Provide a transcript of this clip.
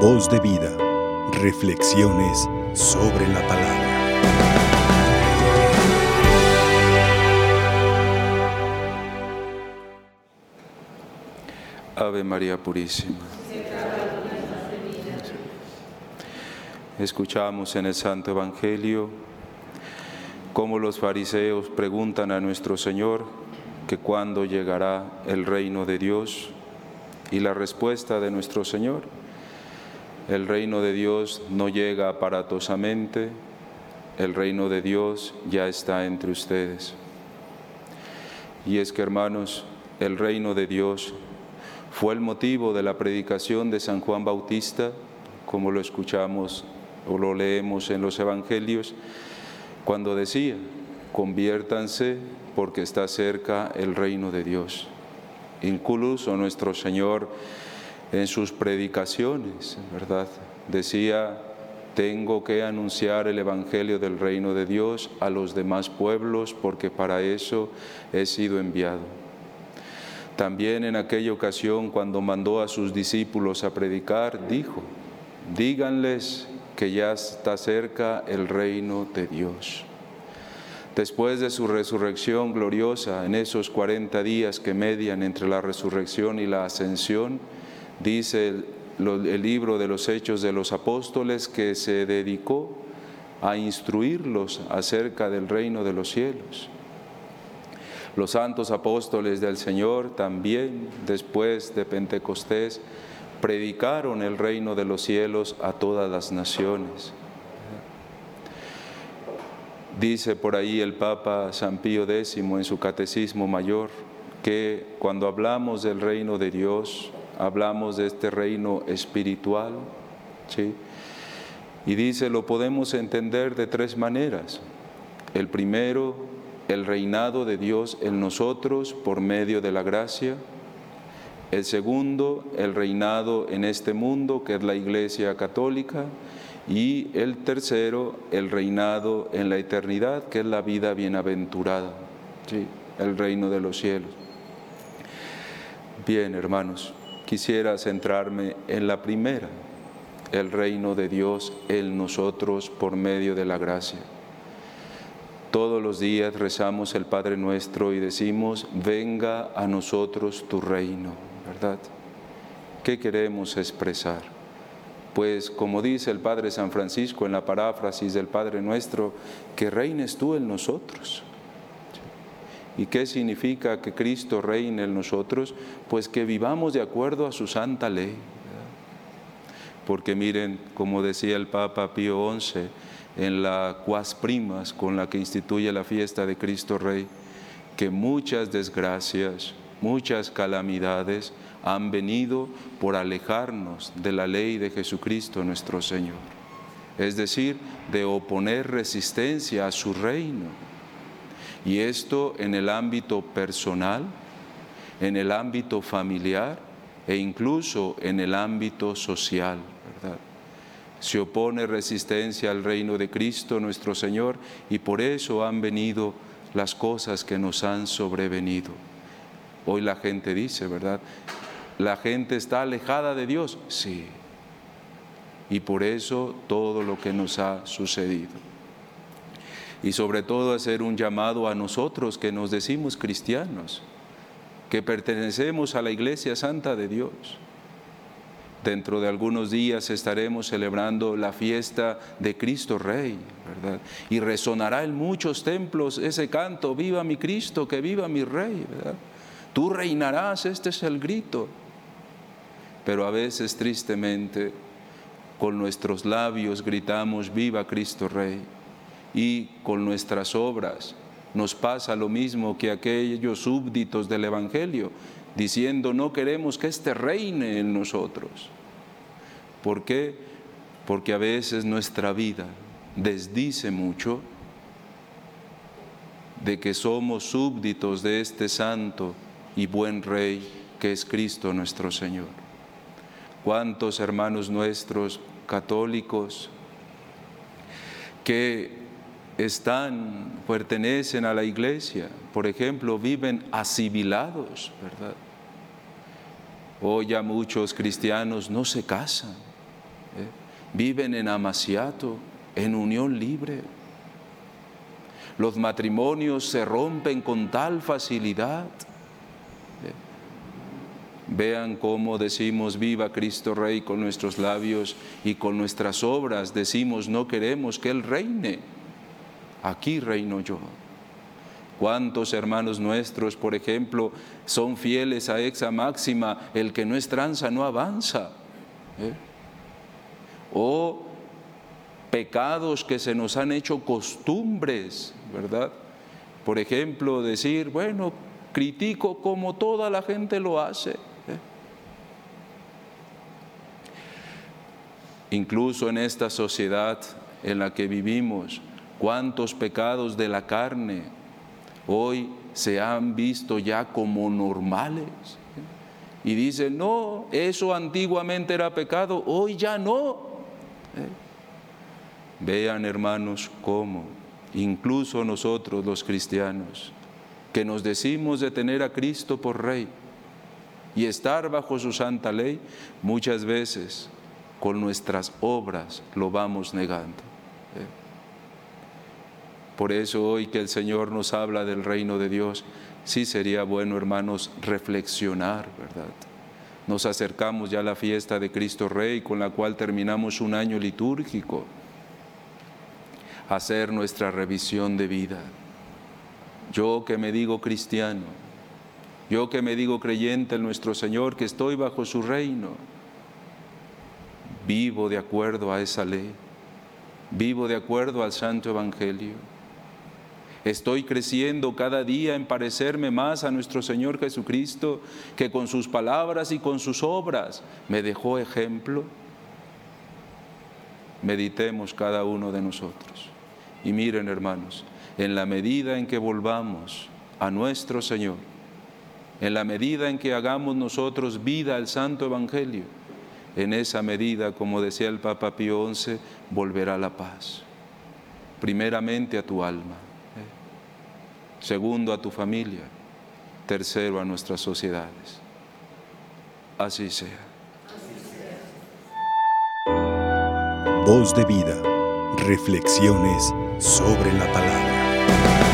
Voz de vida. Reflexiones sobre la palabra. Ave María Purísima. Escuchamos en el Santo Evangelio cómo los fariseos preguntan a nuestro Señor que cuándo llegará el reino de Dios y la respuesta de nuestro Señor, el reino de Dios no llega aparatosamente, el reino de Dios ya está entre ustedes. Y es que hermanos, el reino de Dios fue el motivo de la predicación de San Juan Bautista, como lo escuchamos o lo leemos en los evangelios, cuando decía, conviértanse porque está cerca el reino de Dios. Incluso nuestro Señor en sus predicaciones, ¿verdad? Decía, tengo que anunciar el Evangelio del reino de Dios a los demás pueblos porque para eso he sido enviado. También en aquella ocasión cuando mandó a sus discípulos a predicar, dijo, díganles que ya está cerca el reino de Dios. Después de su resurrección gloriosa, en esos 40 días que median entre la resurrección y la ascensión, dice el, libro de los Hechos de los Apóstoles que se dedicó a instruirlos acerca del reino de los cielos. Los santos apóstoles del Señor también, después de Pentecostés, predicaron el reino de los cielos a todas las naciones. Dice por ahí el Papa San Pío X en su Catecismo Mayor que cuando hablamos del reino de Dios, hablamos de este reino espiritual, ¿sí? Y dice, lo podemos entender de tres maneras. El primero, el reinado de Dios en nosotros por medio de la gracia. El segundo, el reinado en este mundo, que es la Iglesia Católica. Y el tercero, el reinado en la eternidad, que es la vida bienaventurada, ¿sí? el reino de los cielos. Bien, hermanos, quisiera centrarme en la primera, el reino de Dios en nosotros por medio de la gracia. Todos los días rezamos el Padre nuestro y decimos, venga a nosotros tu reino, ¿verdad? ¿Qué queremos expresar? Pues como dice el Padre San Francisco en la paráfrasis del Padre nuestro, que reines tú en nosotros. ¿Y qué significa que Cristo reine en nosotros? Pues que vivamos de acuerdo a su santa ley. Porque miren, como decía el Papa Pío XI, en la Cuas Primas con la que instituye la fiesta de Cristo Rey, que muchas desgracias, muchas calamidades han venido por alejarnos de la ley de Jesucristo nuestro Señor. Es decir, de oponer resistencia a su reino. Y esto en el ámbito personal, en el ámbito familiar e incluso en el ámbito social, ¿verdad? Se opone resistencia al reino de Cristo nuestro Señor y por eso han venido las cosas que nos han sobrevenido. Hoy la gente dice, ¿verdad? ¿La gente está alejada de Dios? Sí. Y por eso todo lo que nos ha sucedido. Y sobre todo hacer un llamado a nosotros que nos decimos cristianos, que pertenecemos a la Iglesia Santa de Dios. Dentro de algunos días estaremos celebrando la fiesta de Cristo Rey, ¿verdad? Y resonará en muchos templos ese canto, viva mi Cristo, que viva mi Rey, ¿verdad? Tú reinarás, este es el grito pero a veces tristemente con nuestros labios gritamos, viva Cristo Rey, y con nuestras obras nos pasa lo mismo que aquellos súbditos del Evangelio, diciendo, no queremos que éste reine en nosotros. ¿Por qué? Porque a veces nuestra vida desdice mucho de que somos súbditos de este santo y buen Rey que es Cristo nuestro Señor cuántos hermanos nuestros católicos que están, pertenecen a la iglesia, por ejemplo, viven asimilados, ¿verdad? Hoy ya muchos cristianos no se casan, viven en amaciato, en unión libre. Los matrimonios se rompen con tal facilidad. Vean cómo decimos viva Cristo Rey con nuestros labios y con nuestras obras decimos no queremos que Él reine. Aquí reino yo. ¿Cuántos hermanos nuestros, por ejemplo, son fieles a esa máxima, el que no es tranza no avanza? ¿Eh? O pecados que se nos han hecho costumbres, ¿verdad? Por ejemplo, decir, bueno, critico como toda la gente lo hace. ¿eh? Incluso en esta sociedad en la que vivimos, cuántos pecados de la carne hoy se han visto ya como normales. ¿eh? Y dicen, no, eso antiguamente era pecado, hoy ya no. ¿eh? Vean hermanos cómo, incluso nosotros los cristianos, que nos decimos de tener a Cristo por Rey y estar bajo su santa ley, muchas veces con nuestras obras lo vamos negando. Por eso hoy que el Señor nos habla del reino de Dios, sí sería bueno, hermanos, reflexionar, ¿verdad? Nos acercamos ya a la fiesta de Cristo Rey, con la cual terminamos un año litúrgico hacer nuestra revisión de vida. Yo que me digo cristiano, yo que me digo creyente en nuestro Señor, que estoy bajo su reino, vivo de acuerdo a esa ley, vivo de acuerdo al Santo Evangelio. Estoy creciendo cada día en parecerme más a nuestro Señor Jesucristo, que con sus palabras y con sus obras me dejó ejemplo. Meditemos cada uno de nosotros. Y miren, hermanos, en la medida en que volvamos a nuestro Señor, en la medida en que hagamos nosotros vida al Santo Evangelio, en esa medida, como decía el Papa Pío XI, volverá la paz. Primeramente a tu alma. Segundo a tu familia, tercero a nuestras sociedades. Así sea. Voz de vida, reflexiones sobre la palabra.